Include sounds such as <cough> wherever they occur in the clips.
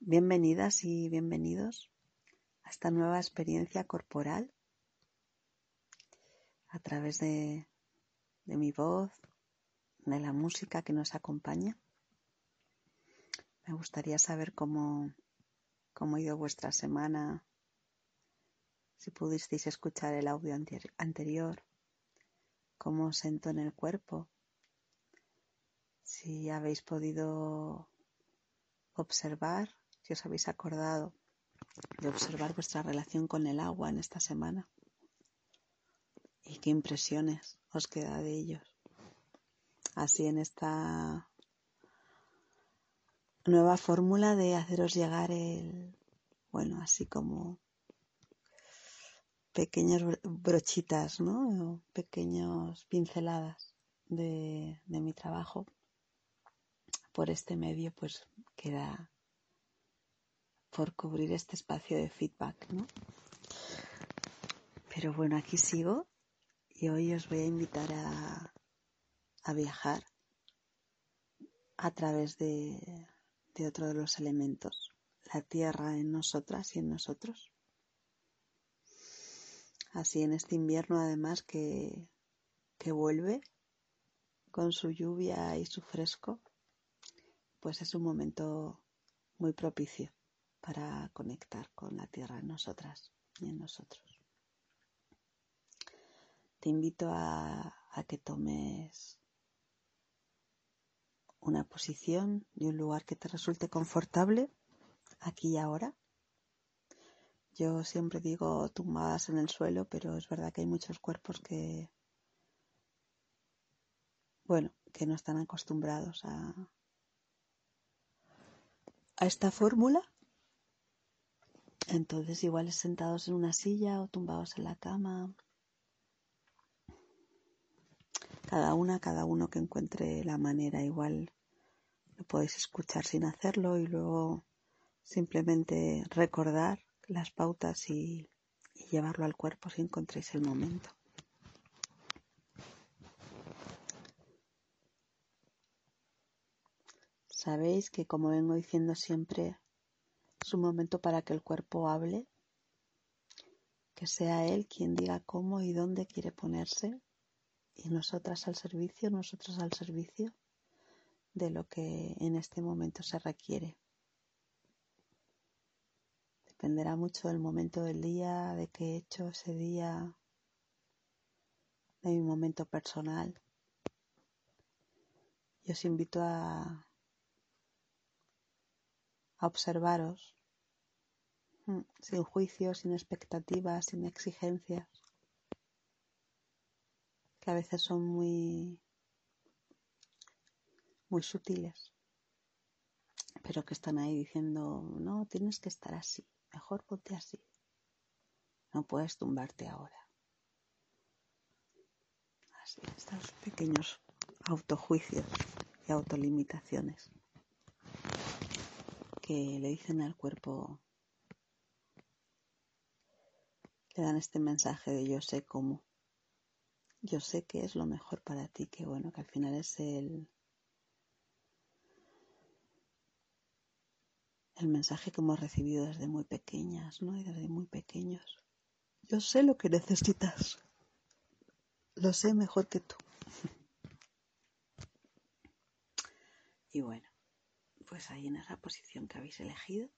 Bienvenidas y bienvenidos a esta nueva experiencia corporal a través de, de, mi voz, de la música que nos acompaña. Me gustaría saber cómo, cómo ha ido vuestra semana, si pudisteis escuchar el audio anterior, cómo os sentó en el cuerpo, si habéis podido observar si os habéis acordado de observar vuestra relación con el agua en esta semana y qué impresiones os queda de ellos. Así en esta nueva fórmula de haceros llegar el, bueno, así como pequeñas brochitas, ¿no? Pequeñas pinceladas de mi trabajo por este medio, pues queda por cubrir este espacio de feedback, ¿no? Pero bueno, aquí sigo y hoy os voy a invitar a, viajar a través de, de otro de los elementos, la tierra en nosotras y en nosotros. Así en este invierno además que, que vuelve con su lluvia y su fresco, pues es un momento muy propicio para conectar con la tierra en nosotras y en nosotros. Te invito a, que tomes una posición y un lugar que te resulte confortable aquí y ahora. Yo siempre digo tumbadas en el suelo, pero es verdad que hay muchos cuerpos que, bueno, que no están acostumbrados a, a esta fórmula entonces, igual sentados en una silla o tumbados en la cama. Cada una, cada uno que encuentre la manera, igual lo podéis escuchar sin hacerlo y luego simplemente recordar las pautas y, y llevarlo al cuerpo si encontréis el momento. Sabéis que como vengo diciendo siempre, es un momento para que el cuerpo hable, que sea él quien diga cómo y dónde quiere ponerse y nosotras al servicio, nosotros al servicio de lo que en este momento se requiere. Dependerá mucho del momento del día, de qué he hecho ese día, de mi momento personal. Y os invito a, observaros sin juicios, sin expectativas, sin exigencias, que a veces son muy, muy sutiles, pero que están ahí diciendo, no, tienes que estar así, mejor ponte así, no puedes tumbarte ahora. Así, estos pequeños autojuicios y autolimitaciones que le dicen al cuerpo te dan este mensaje de yo sé cómo. Yo sé que es lo mejor para ti, que bueno, que al final es el, el mensaje que hemos recibido desde muy pequeñas, ¿no? Y desde muy pequeños. Yo sé lo que necesitas. Lo sé mejor que tú. <laughs> y bueno, pues ahí en esa posición que habéis elegido,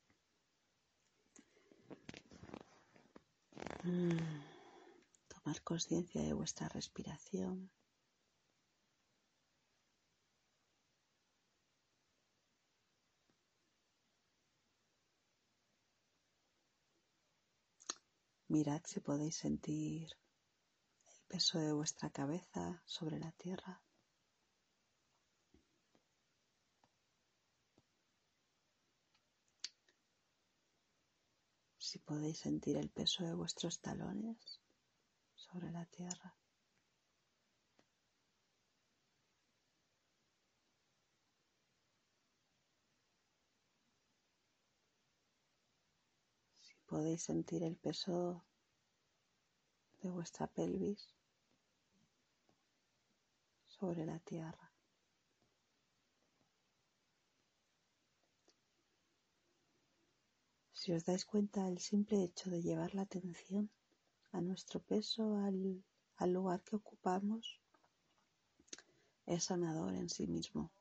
Tomar conciencia de vuestra respiración. Mirad si podéis sentir el peso de vuestra cabeza sobre la tierra. Si podéis sentir el peso de vuestros talones sobre la tierra. Si podéis sentir el peso de vuestra pelvis sobre la tierra. Si os dais cuenta, el simple hecho de llevar la atención a nuestro peso, al, al lugar que ocupamos, es sanador en sí mismo.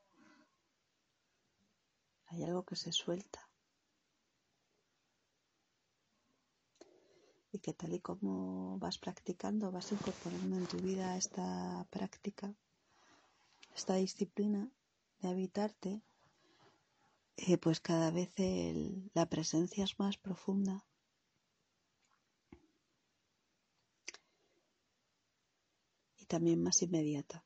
Hay algo que se suelta. Y que tal y como vas practicando, vas incorporando en tu vida esta práctica, esta disciplina de habitarte, eh, pues cada vez la presencia es más profunda. Y también más inmediata.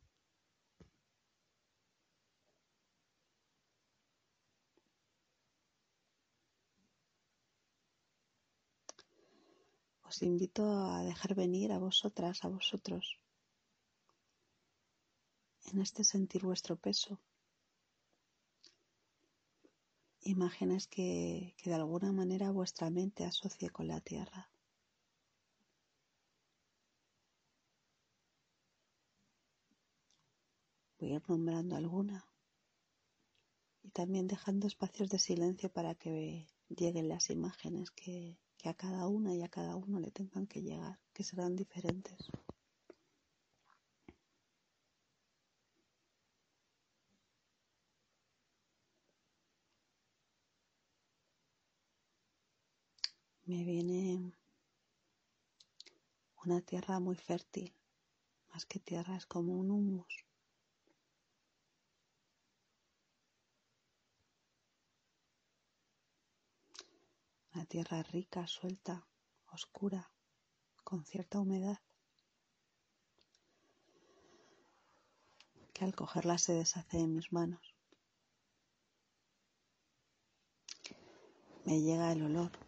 os invito a dejar venir a vosotras, a vosotros, en este sentir vuestro peso. Imágenes que, que de alguna manera vuestra mente asocie con la tierra. Voy a ir nombrando alguna y también dejando espacios de silencio para que lleguen las imágenes que, que a cada una y a cada uno le tengan que llegar, que serán diferentes. Me viene una tierra muy fértil, más que tierra es como un humus. Una tierra rica, suelta, oscura, con cierta humedad, que al cogerla se deshace en mis manos. Me llega el olor.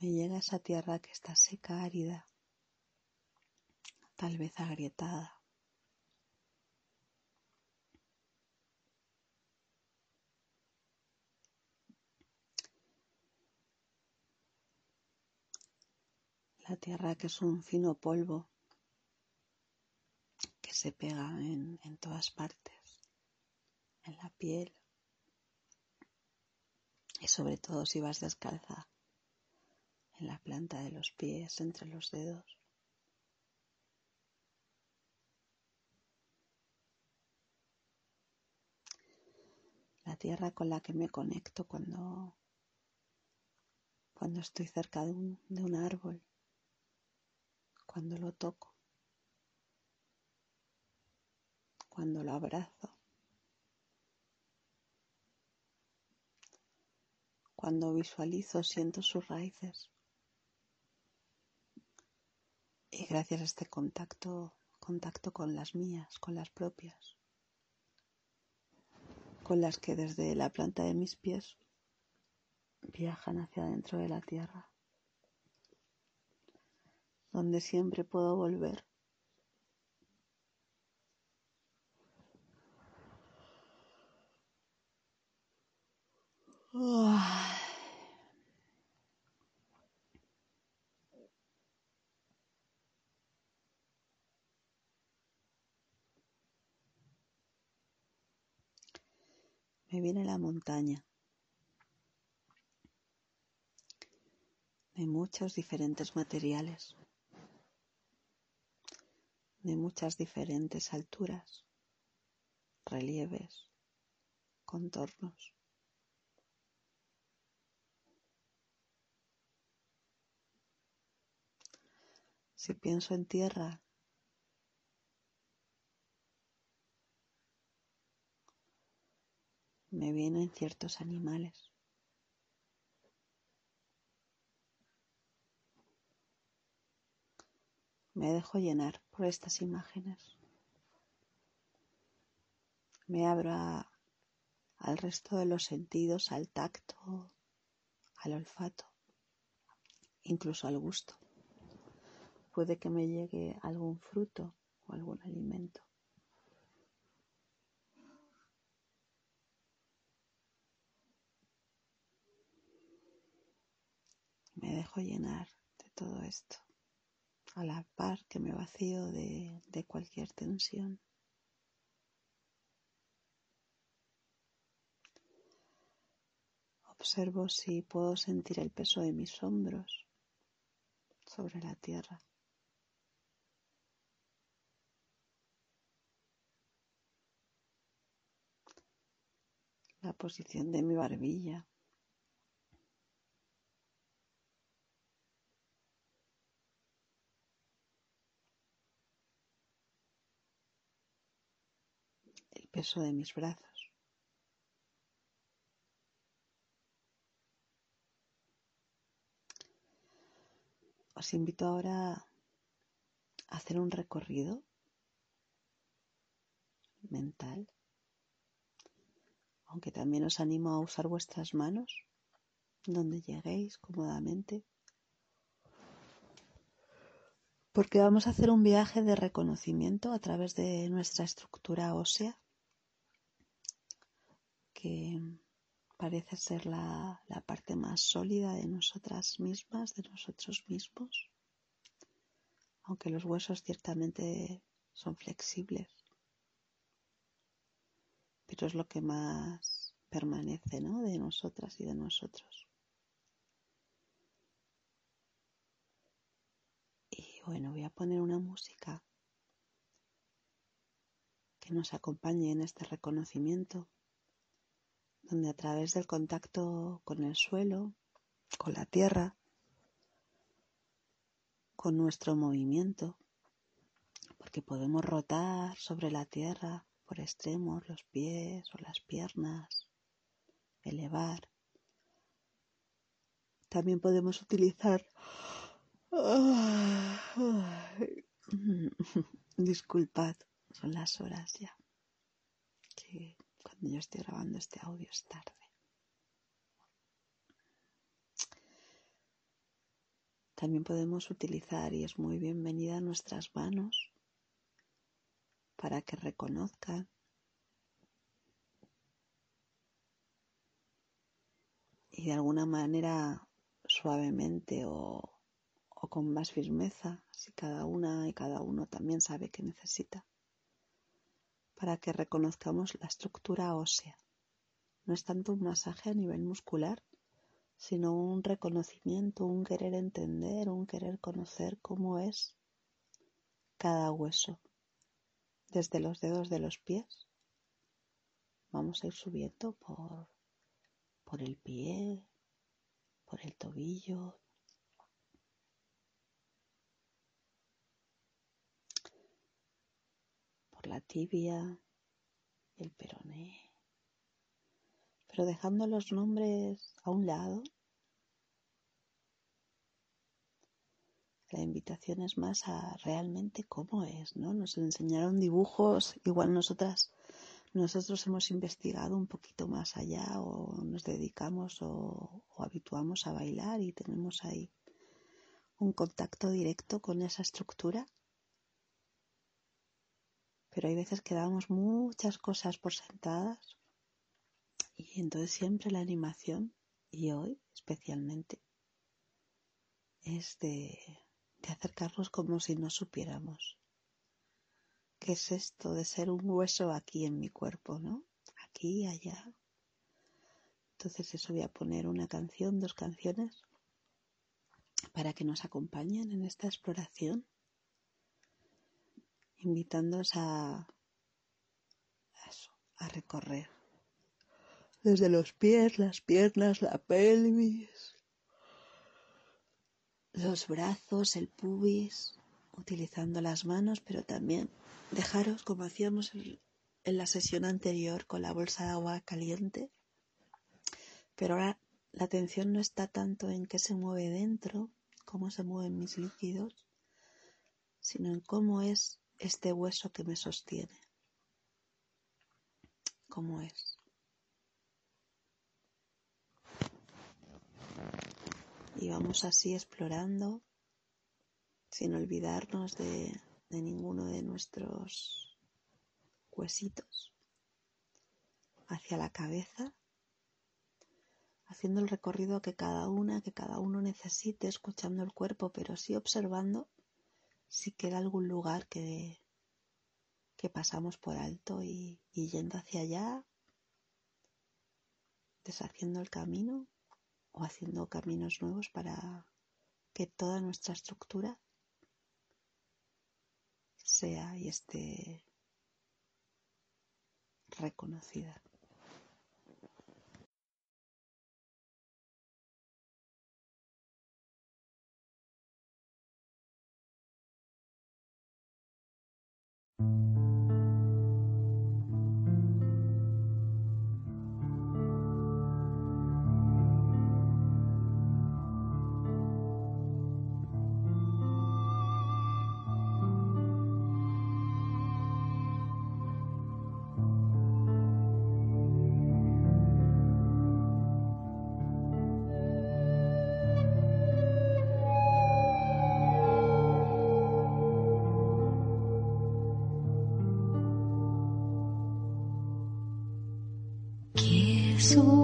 Me llega esa tierra que está seca, árida, tal vez agrietada. La tierra que es un fino polvo que se pega en, en todas partes, en la piel y sobre todo si vas descalza en la planta de los pies, entre los dedos. la tierra con la que me conecto cuando, cuando estoy cerca de un, de un árbol, cuando lo toco, cuando lo abrazo, cuando visualizo, siento sus raíces. Y gracias a este contacto, contacto con las mías, con las propias con las que desde la planta de mis pies viajan hacia dentro de la tierra, donde siempre puedo volver. Me viene la montaña de muchos diferentes materiales, de muchas diferentes alturas, relieves, contornos. Si pienso en tierra, me vienen ciertos animales. Me dejo llenar por estas imágenes. Me abro al resto de los sentidos, al tacto, al olfato, incluso al gusto. Puede que me llegue algún fruto o algún alimento. Me dejo llenar de todo esto, a la par que me vacío de, de cualquier tensión. Observo si puedo sentir el peso de mis hombros sobre la tierra. La posición de mi barbilla. Peso de mis brazos. Os invito ahora a hacer un recorrido mental, aunque también os animo a usar vuestras manos donde lleguéis cómodamente, porque vamos a hacer un viaje de reconocimiento a través de nuestra estructura ósea que parece ser la, parte más sólida de nosotras mismas, de nosotros mismos, aunque los huesos ciertamente son flexibles, pero es lo que más permanece ¿no? de nosotras y de nosotros. Y bueno, voy a poner una música que nos acompañe en este reconocimiento donde a través del contacto con el suelo, con la tierra, con nuestro movimiento, porque podemos rotar sobre la tierra por extremos los pies o las piernas, elevar. También podemos utilizar... <sighs> Disculpad, son las horas ya. Cuando yo estoy grabando este audio es tarde. También podemos utilizar, y es muy bienvenida, nuestras manos para que reconozcan y de alguna manera suavemente o, o, con más firmeza, si cada una y cada uno también sabe que necesita para que reconozcamos la estructura ósea. No es tanto un masaje a nivel muscular, sino un reconocimiento, un querer entender, un querer conocer cómo es cada hueso. Desde los dedos de los pies vamos a ir subiendo por, por el pie, por el tobillo, la tibia, el peroné. Pero dejando los nombres a un lado, la invitación es más a realmente cómo es, ¿no? Nos enseñaron dibujos, igual nosotras, nosotros hemos investigado un poquito más allá o nos dedicamos o, o habituamos a bailar y tenemos ahí un contacto directo con esa estructura pero hay veces que damos muchas cosas por sentadas y entonces siempre la animación, y hoy especialmente, es de, acercarnos como si no supiéramos. ¿Qué es esto de ser un hueso aquí en mi cuerpo, no? Aquí, allá. Entonces eso voy a poner una canción, dos canciones, para que nos acompañen en esta exploración invitándoos a, eso, a recorrer desde los pies, las piernas, la pelvis, los brazos, el pubis, utilizando las manos, pero también dejaros como hacíamos en la sesión anterior con la bolsa de agua caliente. Pero ahora la atención no está tanto en qué se mueve dentro, cómo se mueven mis líquidos, sino en cómo es este hueso que me sostiene. ¿Cómo es? Y vamos así explorando sin olvidarnos de, de ninguno de nuestros huesitos hacia la cabeza, haciendo el recorrido que cada una, que cada uno necesite, escuchando el cuerpo, pero sí observando si queda algún lugar que, que pasamos por alto y, y yendo hacia allá, deshaciendo el camino o haciendo caminos nuevos para que toda nuestra estructura sea y esté reconocida. sou.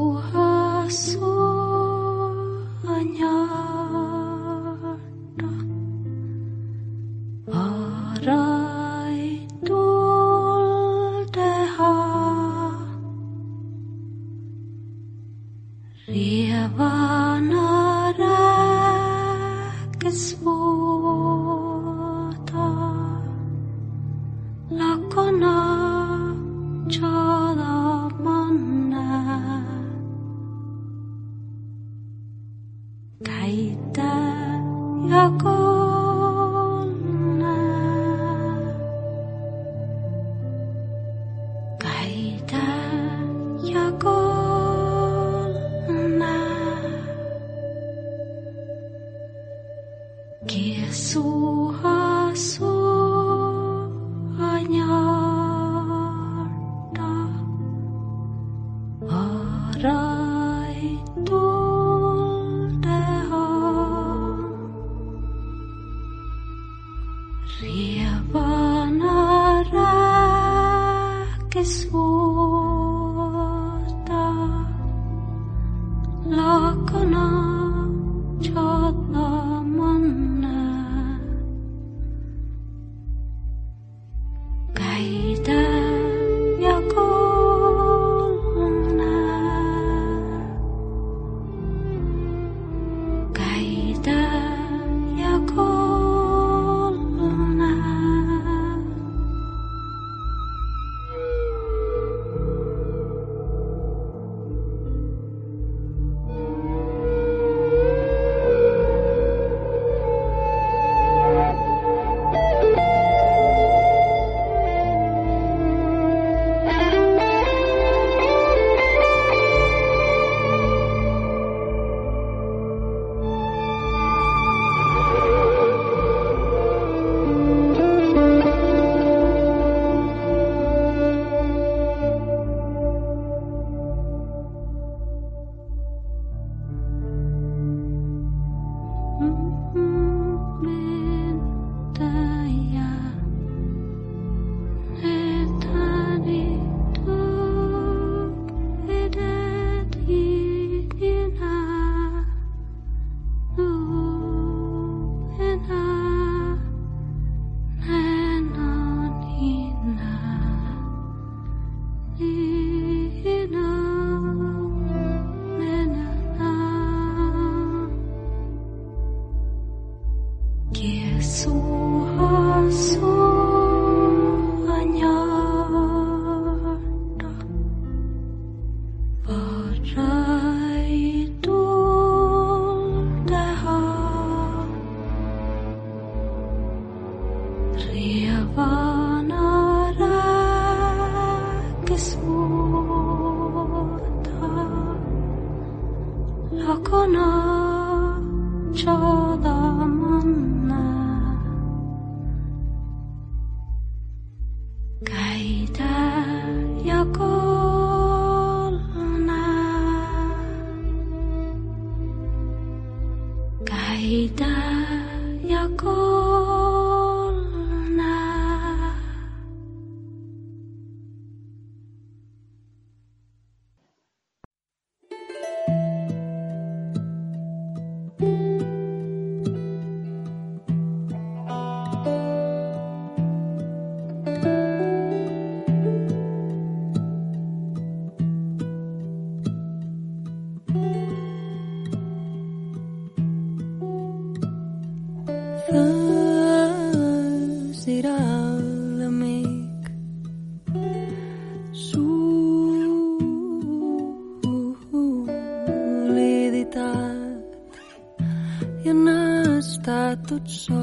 so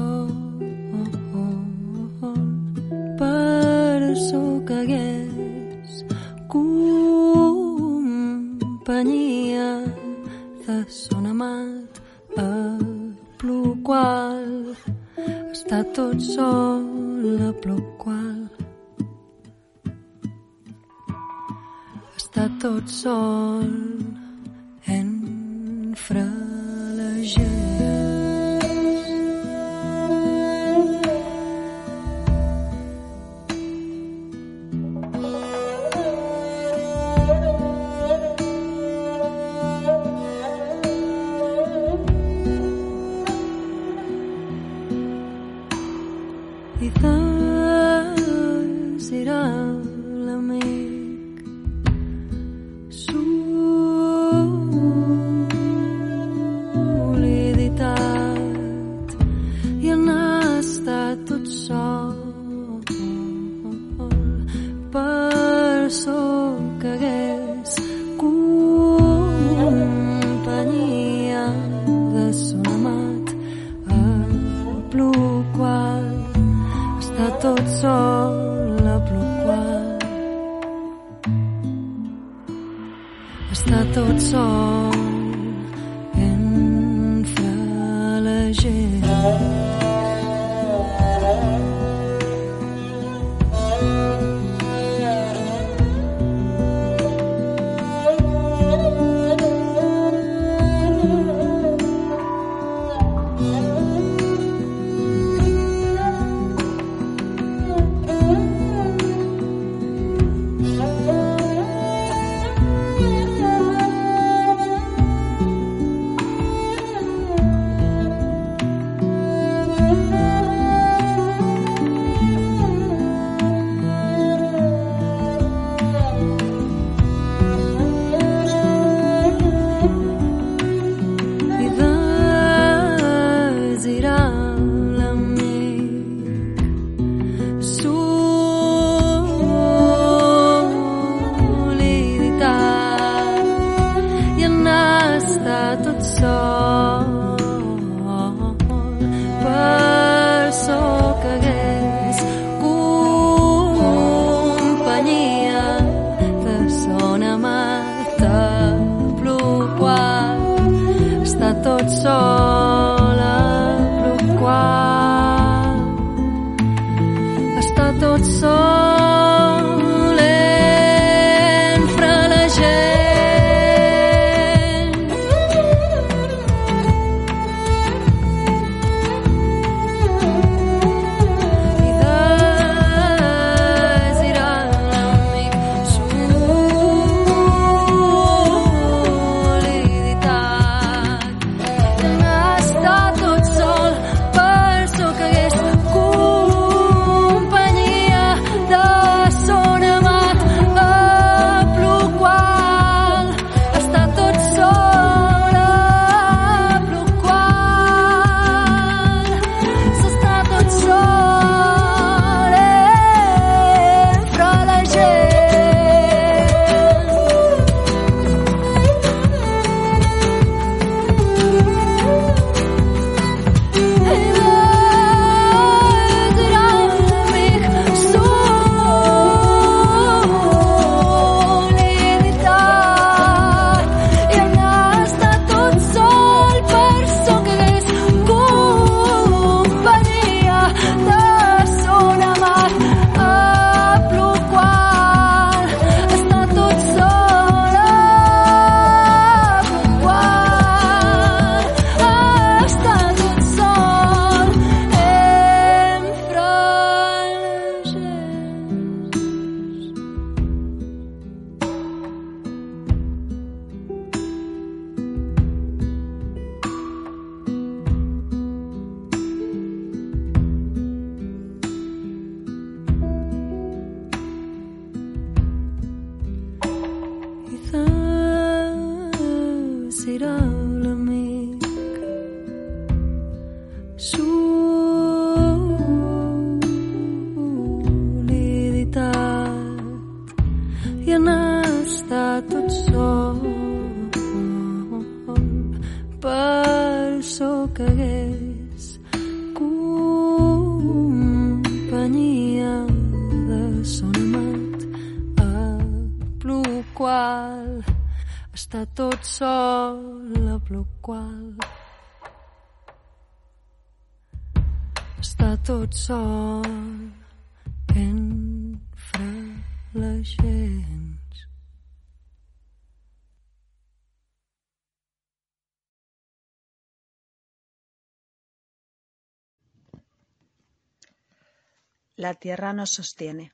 La tierra nos sostiene.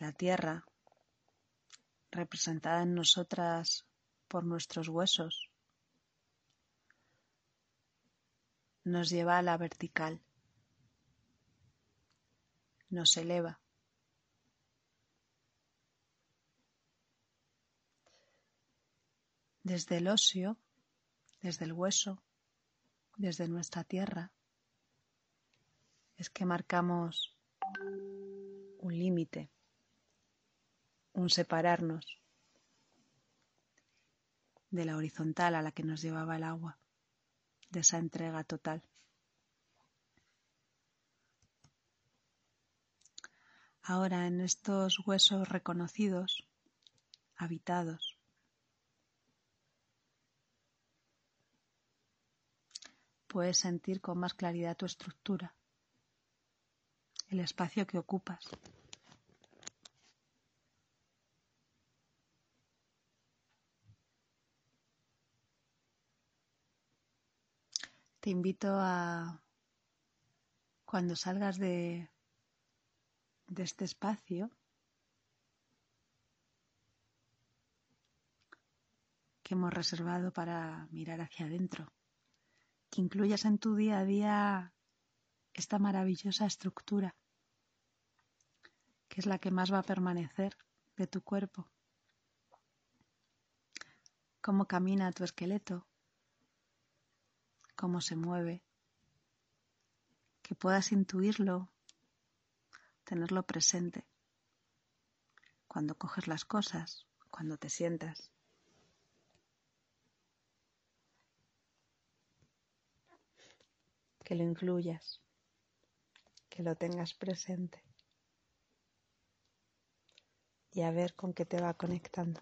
La tierra representada en nosotras por nuestros huesos, nos lleva a la vertical, nos eleva. Desde el óseo, desde el hueso, desde nuestra tierra, es que marcamos un límite un separarnos de la horizontal a la que nos llevaba el agua, de esa entrega total. Ahora en estos huesos reconocidos, habitados, puedes sentir con más claridad tu estructura, el espacio que ocupas. Te invito a, cuando salgas de, de este espacio, que hemos reservado para mirar hacia adentro, que incluyas en tu día a día esta maravillosa estructura, que es la que más va a permanecer de tu cuerpo. Cómo camina tu esqueleto, cómo se mueve, que puedas intuirlo, tenerlo presente. Cuando coges las cosas, cuando te sientas. Que lo incluyas, que lo tengas presente y a ver con qué te va conectando.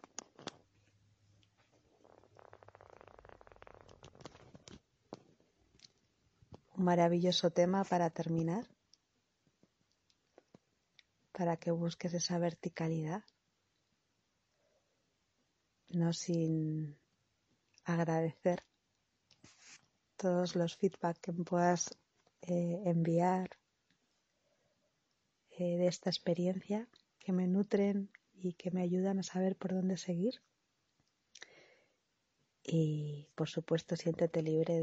maravilloso tema para terminar, para que busques esa verticalidad, no sin agradecer todos los feedback que puedas eh, enviar eh, de esta experiencia que me nutren y que me ayudan a saber por dónde seguir. Y por supuesto siéntete libre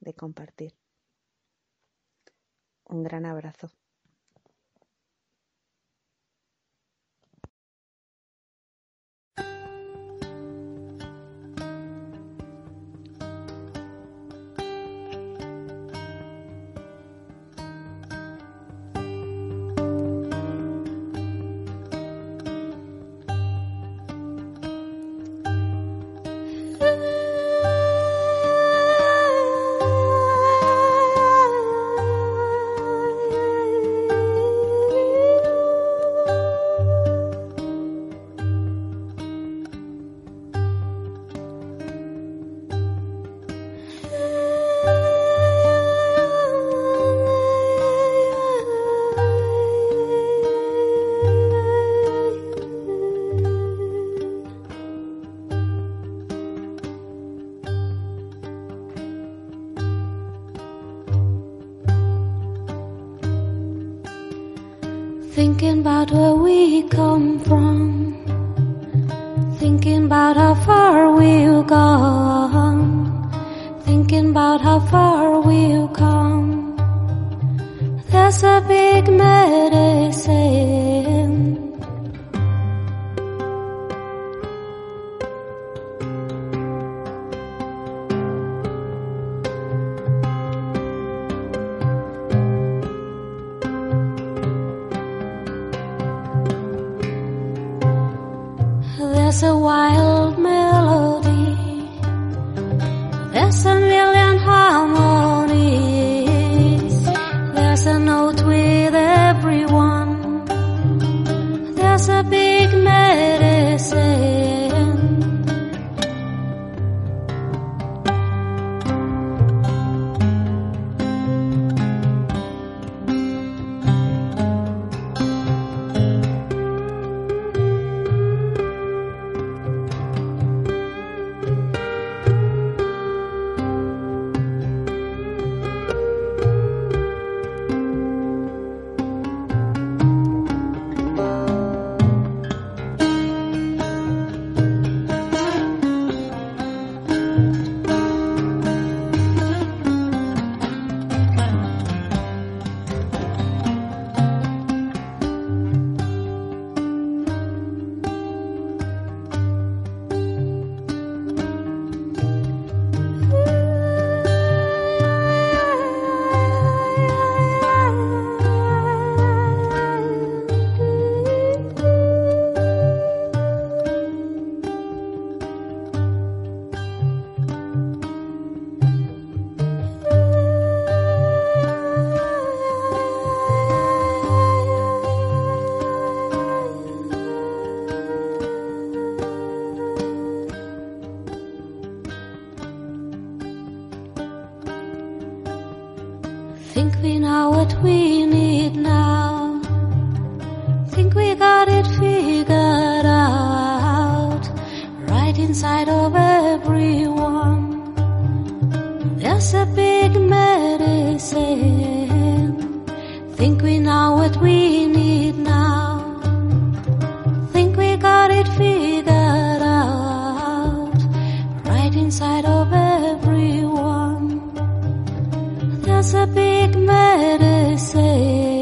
de compartir. Un gran abrazo. old melody. There's some everyone. A big medicine.